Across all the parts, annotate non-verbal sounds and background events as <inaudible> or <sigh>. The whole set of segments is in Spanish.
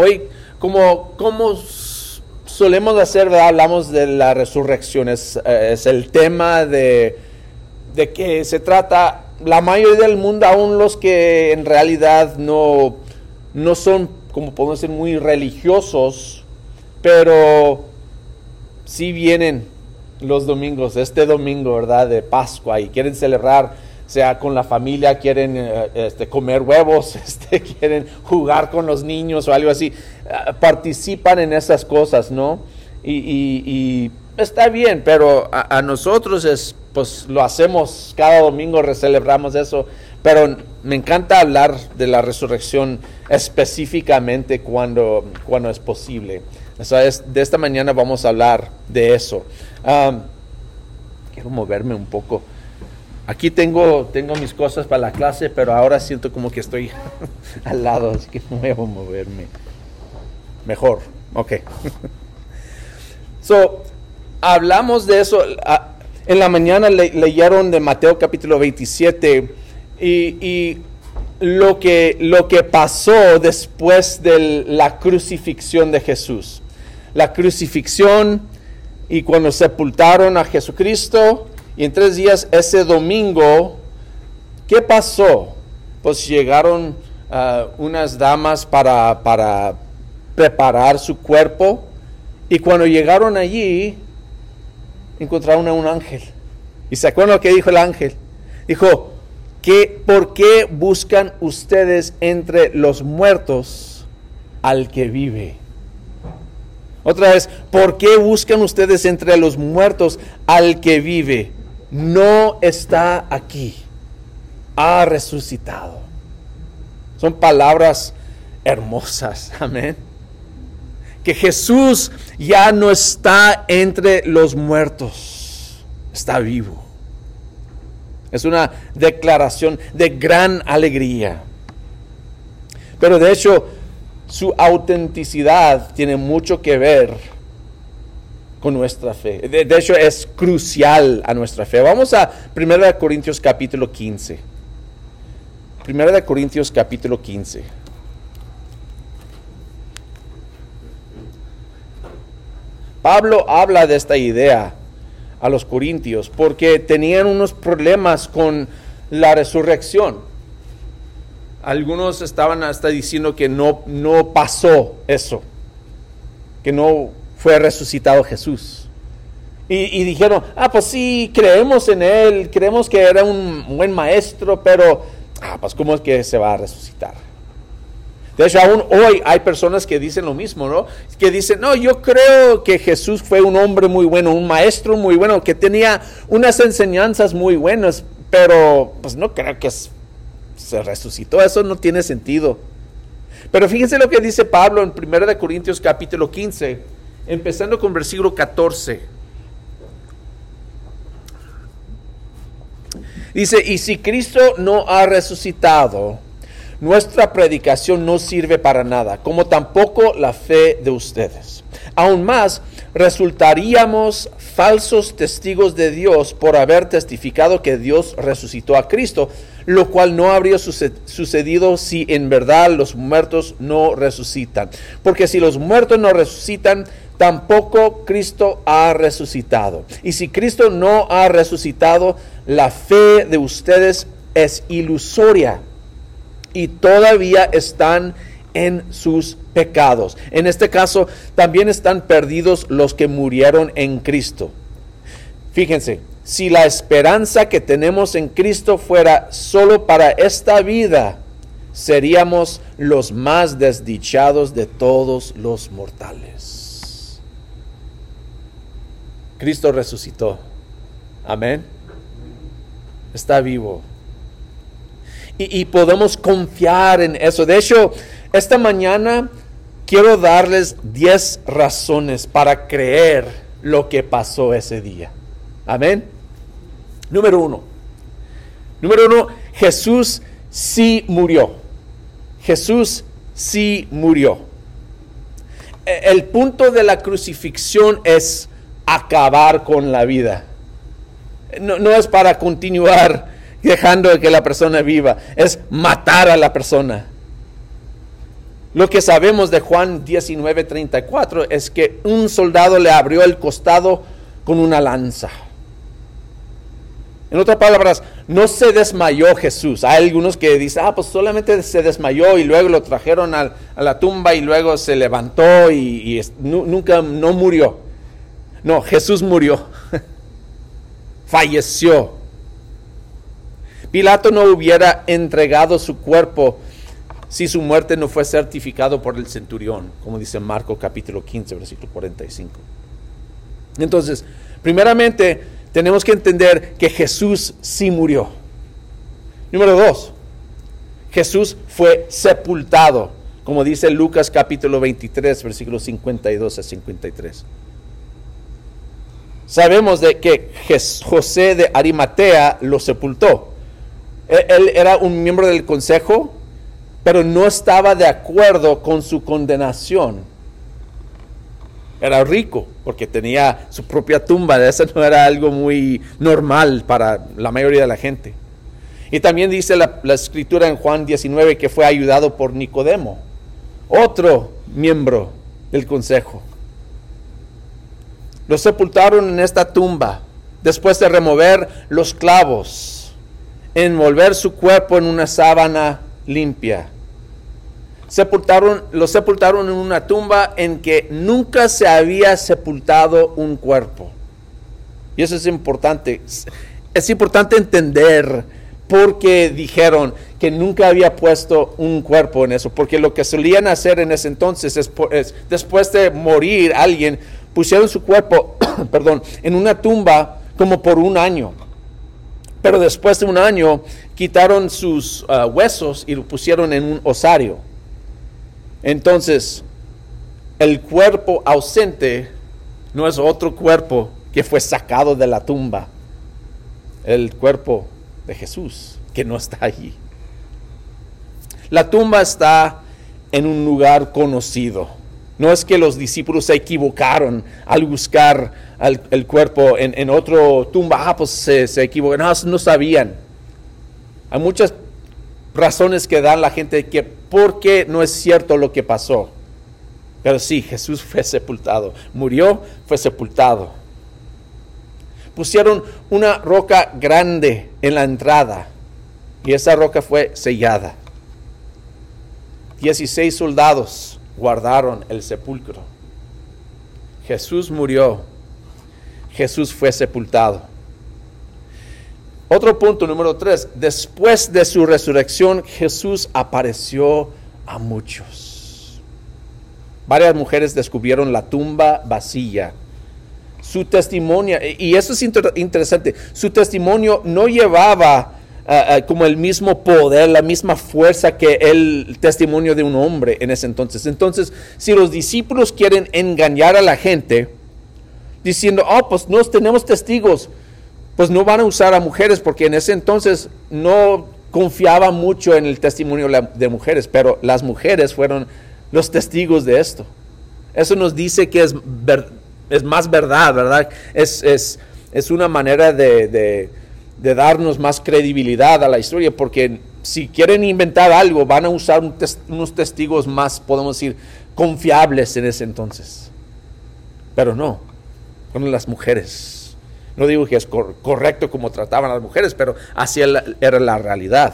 Hoy, como, solemos hacer, hablamos de la resurrección, es, eh, es el tema de, de, que se trata la mayoría del mundo, aún los que en realidad no, no son, como podemos decir, muy religiosos, pero sí vienen los domingos, este domingo, ¿verdad? De Pascua y quieren celebrar, sea con la familia, quieren eh, este, comer huevos, <laughs> este, quieren jugar con los niños o algo así. Ah, participan en esas cosas, ¿no? Y, está bien, pero a, nosotros es, pues lo hacemos cada domingo, celebramos eso, pero me encanta hablar de la resurrección específicamente cuando, cuando es posible. de esta mañana vamos a hablar de eso. quiero moverme un poco. Aquí tengo, tengo mis cosas para la clase, pero ahora siento como que estoy <laughs> al lado, así que no voy a moverme. Mejor, ok. <laughs> so, hablamos de eso. En la mañana leyeron de Mateo capítulo 27 y, lo, que, lo que pasó después de la crucifixión de Jesús. La crucifixión y cuando sepultaron a Jesucristo y en tres días ese domingo, ¿qué pasó? Pues llegaron ah, unas damas para, para preparar su cuerpo y cuando llegaron allí encontraron a un ángel. ¿Y se acuerdan lo que dijo el ángel? Dijo, que, ¿por qué buscan ustedes entre los muertos al que vive? Otra vez, ¿por qué buscan ustedes entre los muertos al que vive? No está aquí, ha resucitado. Son palabras hermosas, <laughs> amén. Que Jesús ya no está entre los muertos, está vivo. Es una declaración de gran alegría. Pero de hecho, su autenticidad tiene mucho que ver con nuestra fe. De, hecho, es crucial a nuestra fe. Vamos a 1 Corintios capítulo 15. 1 Corintios capítulo 15. Pablo habla de esta idea a los corintios porque tenían unos problemas con la resurrección. Algunos estaban hasta diciendo que no, no pasó eso, que no fue resucitado Jesús. Y, dijeron, ah, pues sí, creemos en él, creemos que era un buen maestro, pero, ah, pues ¿cómo es que se va a resucitar? De hecho, aún hoy hay personas que dicen lo mismo, ¿no? Que dicen, no, yo creo que Jesús fue un hombre muy bueno, un maestro muy bueno, que tenía unas enseñanzas muy buenas, pero pues no creo que se resucitó, eso no tiene sentido. Pero fíjense lo que dice Pablo en 1 Corintios capítulo 15, empezando con versículo 14. Dice, y si Cristo no ha resucitado, nuestra predicación no sirve para nada, como tampoco la fe de ustedes. Aún más, resultaríamos falsos testigos de Dios por haber testificado que Dios resucitó a Cristo, lo cual no habría sucedido si en verdad los muertos no resucitan. Porque si los muertos no resucitan, tampoco Cristo ha resucitado. Y si Cristo no ha resucitado, la fe de ustedes es ilusoria y todavía están en sus pecados. En este caso, también están perdidos los que murieron en Cristo. Fíjense, si la esperanza que tenemos en Cristo fuera solo para esta vida, seríamos los más desdichados de todos los mortales. Cristo resucitó. Amén. Está vivo y, podemos confiar en eso. De hecho, esta mañana quiero darles 10 razones para creer lo que pasó ese día. Amén. Número uno. Número uno, Jesús sí murió. Jesús sí murió. E, el punto de la crucifixión es acabar con la vida. No, no es para continuar <laughs> dejando que la persona viva, es matar a la persona. Lo que sabemos de Juan 19:34 es que un soldado le abrió el costado con una lanza. En otras palabras, no se desmayó Jesús. Hay algunos que dicen, ah, pues solamente se desmayó y luego lo trajeron a, la tumba y luego se levantó y, nunca, no murió. No, Jesús murió. <laughs> Falleció. Pilato no hubiera entregado su cuerpo si su muerte no fue certificado por el centurión, como dice Marco capítulo 15, versículo 45. Entonces, primeramente, tenemos que entender que Jesús sí murió. Número dos, Jesús fue sepultado, como dice Lucas capítulo 23, versículos 52 a 53. Sabemos de que José de Arimatea lo sepultó. Él era un miembro del consejo, pero no estaba de acuerdo con su condenación era rico porque tenía su propia tumba. Eso no era algo muy normal para la mayoría de la gente. Y también dice la, escritura en Juan 19 que fue ayudado por Nicodemo, otro miembro del consejo. Lo sepultaron en esta tumba después de remover los clavos, envolver su cuerpo en una sábana limpia sepultaron, lo sepultaron en una tumba en que nunca se había sepultado un cuerpo. Y eso es importante. Es importante entender por qué dijeron que nunca había puesto un cuerpo en eso, porque lo que solían hacer en ese entonces es, después de morir alguien, pusieron su cuerpo, <coughs> perdón, en una tumba como por un año. Pero después de un año quitaron sus ah, huesos y lo pusieron en un osario. Entonces, el cuerpo ausente no es otro cuerpo que fue sacado de la tumba. El cuerpo de Jesús, que no está allí. La tumba está en un lugar conocido. No es que los discípulos se equivocaron al buscar el cuerpo en, en otro tumba. Ah, pues se, se equivocaron. No, no sabían. Hay muchas razones que dan la gente que por qué no es cierto lo que pasó. Pero sí, Jesús fue sepultado. Murió, fue sepultado. Pusieron una roca grande en la entrada y esa roca fue sellada. Dieciséis soldados guardaron el sepulcro. Jesús murió. Jesús fue sepultado. Otro punto, número tres. Después de su resurrección, Jesús apareció a muchos. Varias mujeres descubrieron la tumba vacía. Su testimonio, y eso es interesante, su testimonio no llevaba eh, eh, como el mismo poder, la misma fuerza que el testimonio de un hombre en ese entonces. Entonces, si los discípulos quieren engañar a la gente, diciendo, oh, pues no tenemos testigos, pues no van a usar a mujeres porque en ese entonces no confiaba mucho en el testimonio de mujeres, pero las mujeres fueron los testigos de esto. Eso nos dice que es, es más verdad, ¿verdad? Es, es, una manera de, darnos más credibilidad a la historia, porque si quieren inventar algo, van a usar unos testigos más, podemos decir, confiables en ese entonces. Pero no, fueron las mujeres no digo que es correcto como trataban a las mujeres, pero así era la realidad.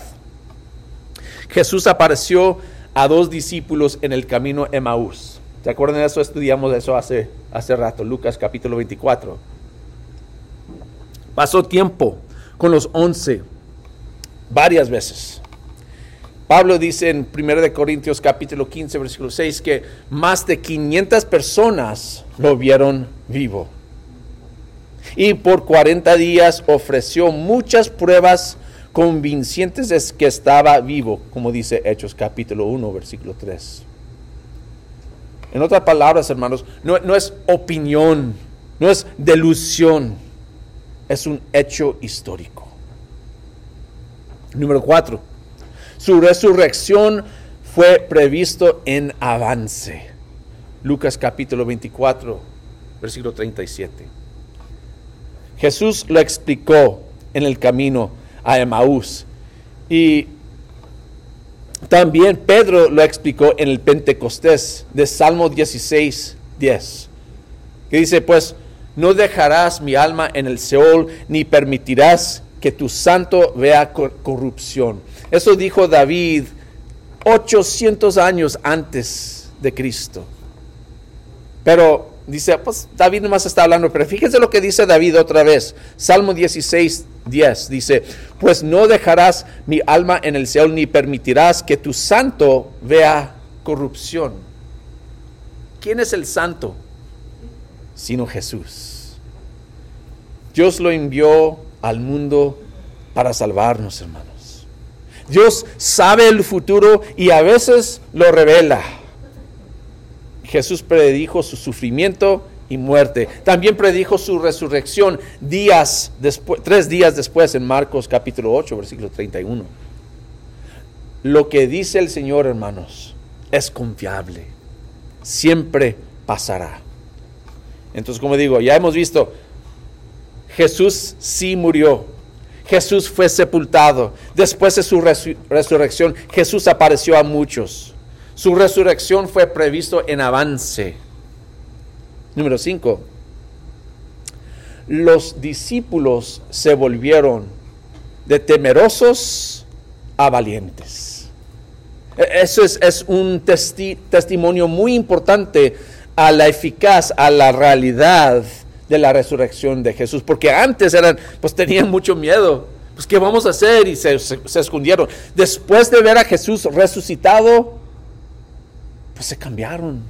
Jesús apareció a dos discípulos en el camino Emaús. ¿Se acuerdan de eso? Estudiamos eso hace, hace rato, Lucas capítulo 24. Pasó tiempo con los once varias veces. Pablo dice en 1 Corintios capítulo 15, versículo 6, que más de 500 personas lo vieron vivo y por 40 días ofreció muchas pruebas convincentes de que estaba vivo, como dice Hechos capítulo 1, versículo 3. En otras palabras, hermanos, no, no es opinión, no es delusión, es un hecho histórico. Número 4. Su resurrección fue previsto en avance. Lucas capítulo 24, versículo 37. Jesús lo explicó en el camino a Emaús. Y También Pedro lo explicó en el Pentecostés de Salmo 16, 10, que dice, pues no dejarás mi alma en el Seol, ni permitirás que tu santo vea corrupción. Eso dijo David 800 años antes de Cristo. Pero dice, pues David nomás está hablando, pero fíjense lo que dice David otra vez. Salmo 16, 10 dice, pues no dejarás mi alma en el Seol ni permitirás que tu santo vea corrupción. ¿Quién es el santo? Sino Jesús. Dios lo envió al mundo para salvarnos, hermanos. Dios sabe el futuro y a veces lo revela. Jesús predijo su sufrimiento y muerte. También predijo su resurrección días después, tres días después en Marcos capítulo 8, versículo 31. Lo que dice el Señor, hermanos, es confiable. Siempre pasará. Entonces, como digo, ya hemos visto, Jesús sí murió. Jesús fue sepultado. Después de su resurrección, Jesús apareció a muchos. Su resurrección fue previsto en avance. Número 5. Los discípulos se volvieron de temerosos a valientes. E-, eso es, es un testimonio muy importante a la eficaz, a la realidad de la resurrección de Jesús, porque antes eran, pues tenían mucho miedo, pues ¿qué vamos a hacer? Y se, se, escondieron. Después de ver a Jesús resucitado, pues se cambiaron.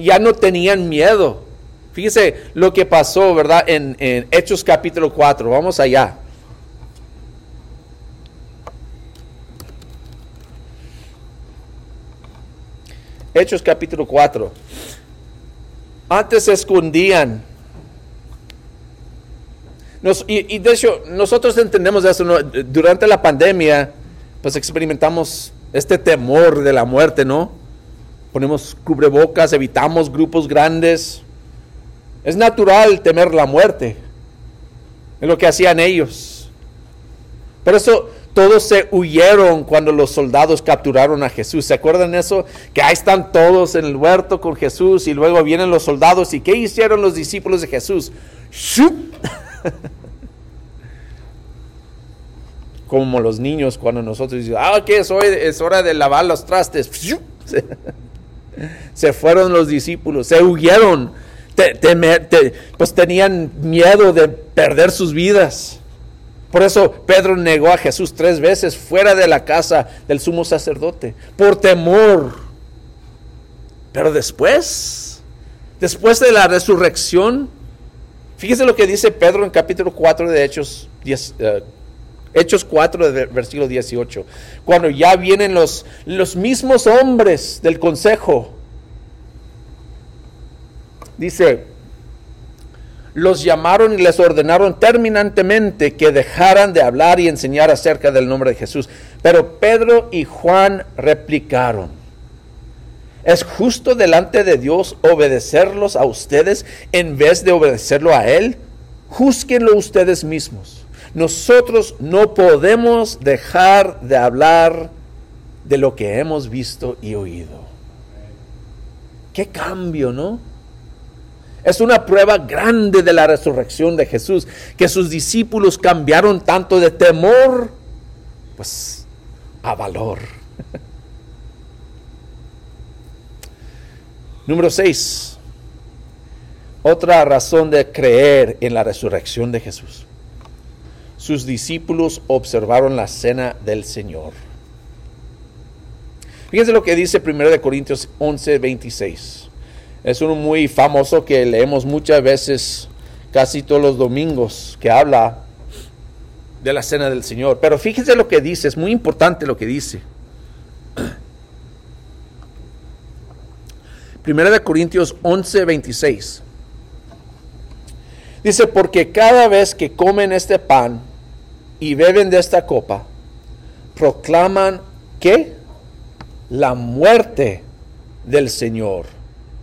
Ya no tenían miedo. Fíjese lo que pasó, ¿verdad? En, en Hechos capítulo 4. Vamos allá. Hechos capítulo 4. Antes se escondían. y, de hecho, nosotros entendemos eso. Durante la pandemia, pues experimentamos este temor de la muerte, ¿no? Ponemos cubrebocas, evitamos grupos grandes. Es natural temer la muerte. Es lo que hacían ellos. Por eso todos se huyeron cuando los soldados capturaron a Jesús. ¿Se acuerdan eso? Que ahí están todos en el huerto con Jesús y luego vienen los soldados. ¿Y qué hicieron los discípulos de Jesús? <laughs> Como los niños cuando nosotros decimos, ah, ¿qué es? Es hora de lavar los trastes. <laughs> Se fueron los discípulos, se huyeron, pues tenían miedo de perder sus vidas. Por eso Pedro negó a Jesús tres veces fuera de la casa del sumo sacerdote, por temor. Pero después, después de la resurrección, fíjese lo que dice Pedro en capítulo 4 de Hechos, eh, Hechos 4, versículo 18. Cuando ya vienen los, los mismos hombres del consejo, dice, los llamaron y les ordenaron terminantemente que dejaran de hablar y enseñar acerca del nombre de Jesús. Pero Pedro y Juan replicaron, ¿es justo delante de Dios obedecerlos a ustedes en vez de obedecerlo a Él? Júzguenlo ustedes mismos. Nosotros no podemos dejar de hablar de lo que hemos visto y oído. Qué cambio, ¿no? Es una prueba grande de la resurrección de Jesús, que sus discípulos cambiaron tanto de temor, pues, a valor. <laughs> Número 6. Otra razón de creer en la resurrección de Jesús. Sus discípulos observaron la cena del Señor. Fíjense lo que dice 1 Corintios 11, 26. Es uno muy famoso que leemos muchas veces, casi todos los domingos, que habla de la cena del Señor. Pero fíjense lo que dice, es muy importante lo que dice. <clears throat> Primera de Corintios 11, 26. Dice, porque cada vez que comen este pan y beben de esta copa, proclaman que la muerte del Señor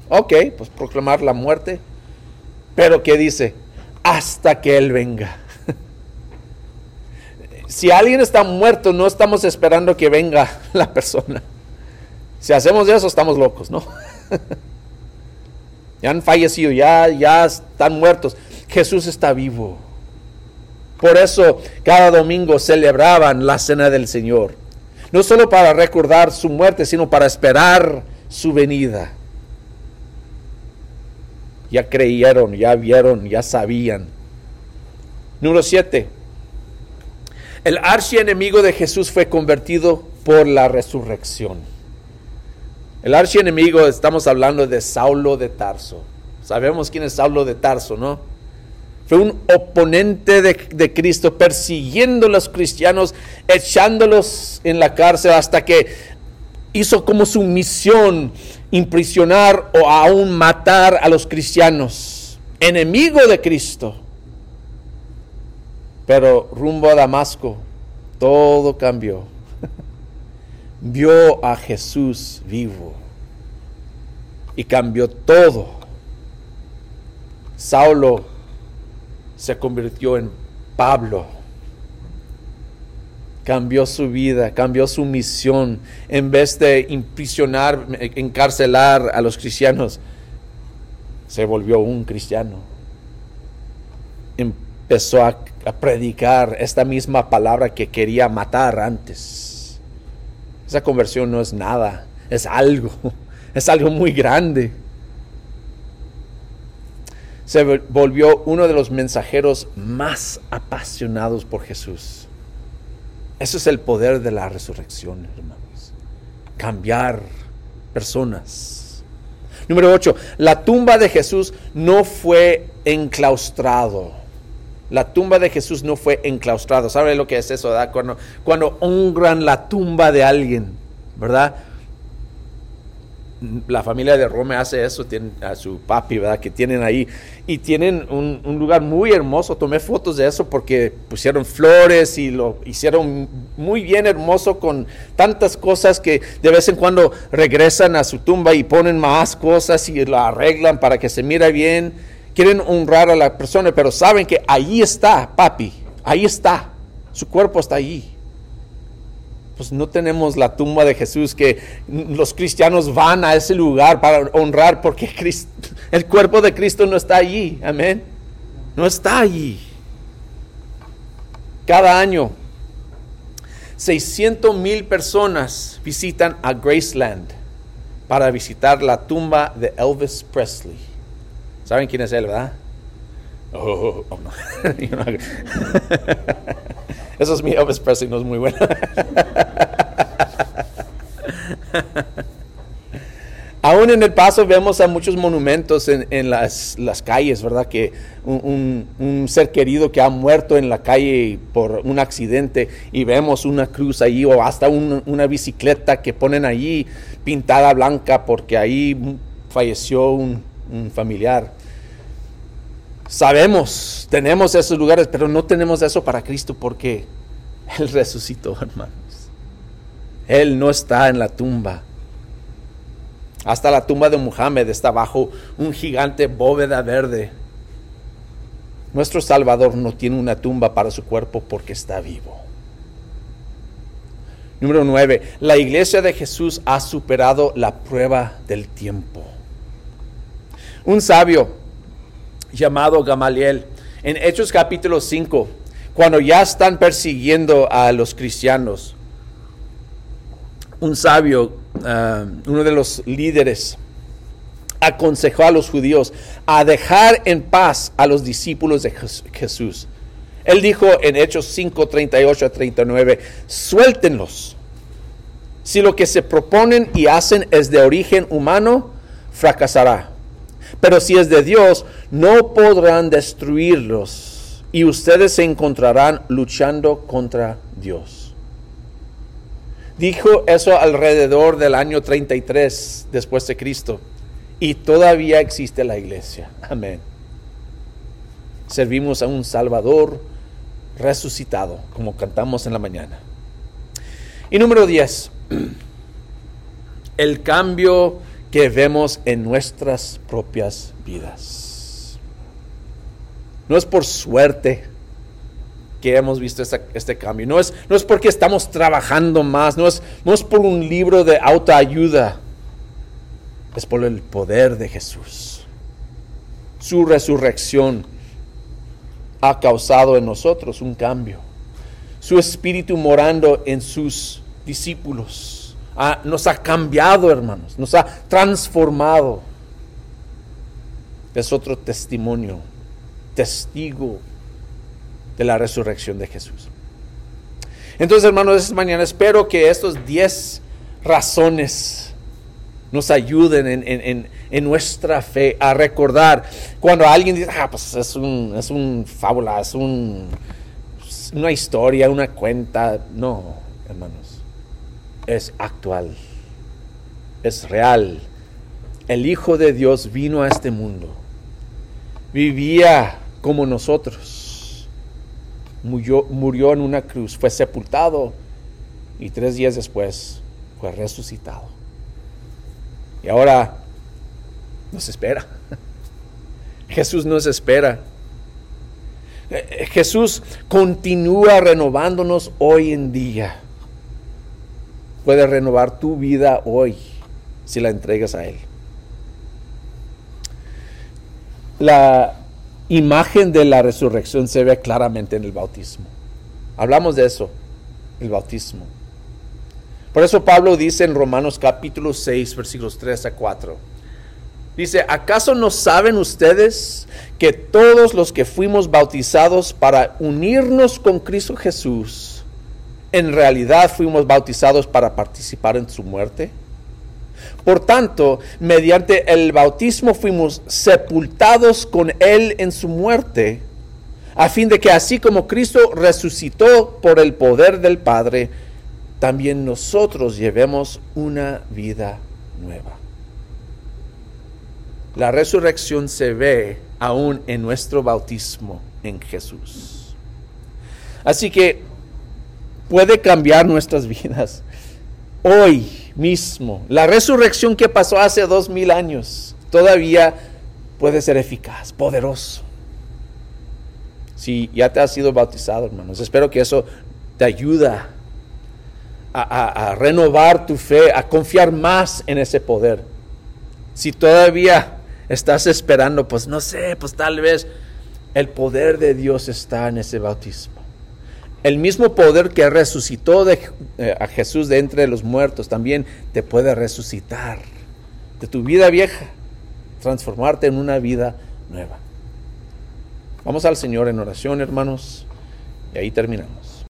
Ok, pues proclamar la muerte. Pero ¿qué dice? Hasta que Él venga. <laughs> si alguien está muerto, no estamos esperando que venga <laughs> la persona. Si hacemos eso, estamos locos, ¿no? <laughs> ya han fallecido, ya, ya están muertos. Jesús está vivo. Por eso cada domingo celebraban la cena del Señor. No solo para recordar su muerte, sino para esperar su venida. Ya creyeron, ya vieron, ya sabían. Número 7. El archienemigo de Jesús fue convertido por la resurrección. El archienemigo, estamos hablando de Saulo de Tarso. Sabemos quién es Saulo de Tarso, ¿no? Fue un oponente de, Cristo, persiguiendo a los cristianos, echándolos en la cárcel hasta que hizo como su misión imprisionar o aún matar a los cristianos, enemigo de Cristo. Pero rumbo a Damasco, todo cambió. <laughs> Vio a Jesús vivo y cambió todo. Saulo se convirtió en Pablo. Cambió su vida, cambió su misión. En vez de imprisionar, encarcelar a los cristianos, se volvió un cristiano. Empezó a, a predicar esta misma palabra que quería matar antes. Esa conversión no es nada, es algo, <laughs> es algo muy grande se volvió uno de los mensajeros más apasionados por Jesús. Eso es el poder de la resurrección, hermanos. Cambiar personas. Número 8. La tumba de Jesús no fue enclaustrado. La tumba de Jesús no fue enclaustrado. ¿Sabe lo que es eso? Cuando, cuando honran la tumba de alguien, ¿verdad? La familia de Rome hace eso, tienen a su papi, ¿verdad? Que tienen ahí. Y tienen un, lugar muy hermoso. Tomé fotos de eso porque pusieron flores y lo hicieron muy bien hermoso con tantas cosas que de vez en cuando regresan a su tumba y ponen más cosas y lo arreglan para que se mire bien. Quieren honrar a la persona, pero saben que ahí está, papi. Ahí está. Su cuerpo está ahí pues no tenemos la tumba de Jesús que los cristianos van a ese lugar para honrar porque <laughs> el cuerpo de Cristo no está allí, amén. No está allí. Cada año 600 mil personas visitan a Graceland para visitar la tumba de Elvis Presley. ¿Saben quién es él, verdad? Oh, oh no. <laughs> <laughs> Eso es mi Elvis no es muy bueno. Aún en el paso vemos a muchos monumentos en, las, calles, ¿verdad? Que un, ser querido que ha muerto en la calle por un accidente y vemos una cruz ahí o hasta una bicicleta que ponen ahí pintada blanca porque ahí falleció un familiar. Sabemos, tenemos esos lugares, pero no tenemos eso para Cristo porque Él resucitó, <laughs> hermanos. Él no está en la tumba. Hasta la tumba de Muhammad está bajo un gigante bóveda verde. Nuestro Salvador no tiene una tumba para su cuerpo porque está vivo. Número 9. La iglesia de Jesús ha superado la prueba del tiempo. Un sabio llamado Gamaliel. En Hechos capítulo 5, cuando ya están persiguiendo a los cristianos, un sabio, ah, uno de los líderes, aconsejó a los judíos a dejar en paz a los discípulos de Jesús. Él dijo en Hechos 5, 38 a 39, suéltenlos. Si lo que se proponen y hacen es de origen humano, fracasará. Pero si es de Dios, no podrán destruirlos y ustedes se encontrarán luchando contra Dios. Dijo eso alrededor del año 33 después de Cristo y todavía existe la iglesia. Amén. Servimos a un Salvador resucitado, como cantamos en la mañana. Y número 10, <clears throat> el cambio que vemos en nuestras propias vidas. No es por suerte, que hemos visto este cambio. No es, no es porque estamos trabajando más, no es, no es por un libro de autoayuda, es por el poder de Jesús. Su resurrección ha causado en nosotros un cambio. Su espíritu morando en sus discípulos nos ha cambiado, hermanos, nos ha transformado. Es otro testimonio, testigo de la resurrección de Jesús. Entonces, hermanos, esta mañana espero que estos 10 razones nos ayuden en, nuestra fe a recordar cuando alguien dice, ah, pues es un, es un fábula, es un, una historia, una cuenta. No, hermanos, es actual, es real. El Hijo de Dios vino a este mundo, vivía como nosotros murió, en una cruz, fue sepultado y tres días después fue resucitado. Y ahora nos espera. <laughs> Jesús nos espera. Eh, eh, Jesús continúa renovándonos hoy en día. Puede renovar tu vida hoy si la entregas a Él. La, imagen de la resurrección se ve claramente en el bautismo. Hablamos de eso, el bautismo. Por eso Pablo dice en Romanos capítulo 6, versículos 3 a 4. Dice, ¿acaso no saben ustedes que todos los que fuimos bautizados para unirnos con Cristo Jesús, en realidad fuimos bautizados para participar en su muerte? Por tanto, mediante el bautismo fuimos sepultados con Él en su muerte, a fin de que así como Cristo resucitó por el poder del Padre, también nosotros llevemos una vida nueva. La resurrección se ve aún en nuestro bautismo en Jesús. Así que puede cambiar nuestras vidas hoy mismo. La resurrección que pasó hace dos mil años todavía puede ser eficaz, poderoso. Si ya te has sido bautizado, hermanos, espero que eso te ayuda a, a, renovar tu fe, a confiar más en ese poder. Si todavía estás esperando, pues no sé, pues tal vez el poder de Dios está en ese bautismo. El mismo poder que resucitó eh, a Jesús de entre los muertos también te puede resucitar de tu vida vieja, transformarte en una vida nueva. Vamos al Señor en oración, hermanos, y ahí terminamos.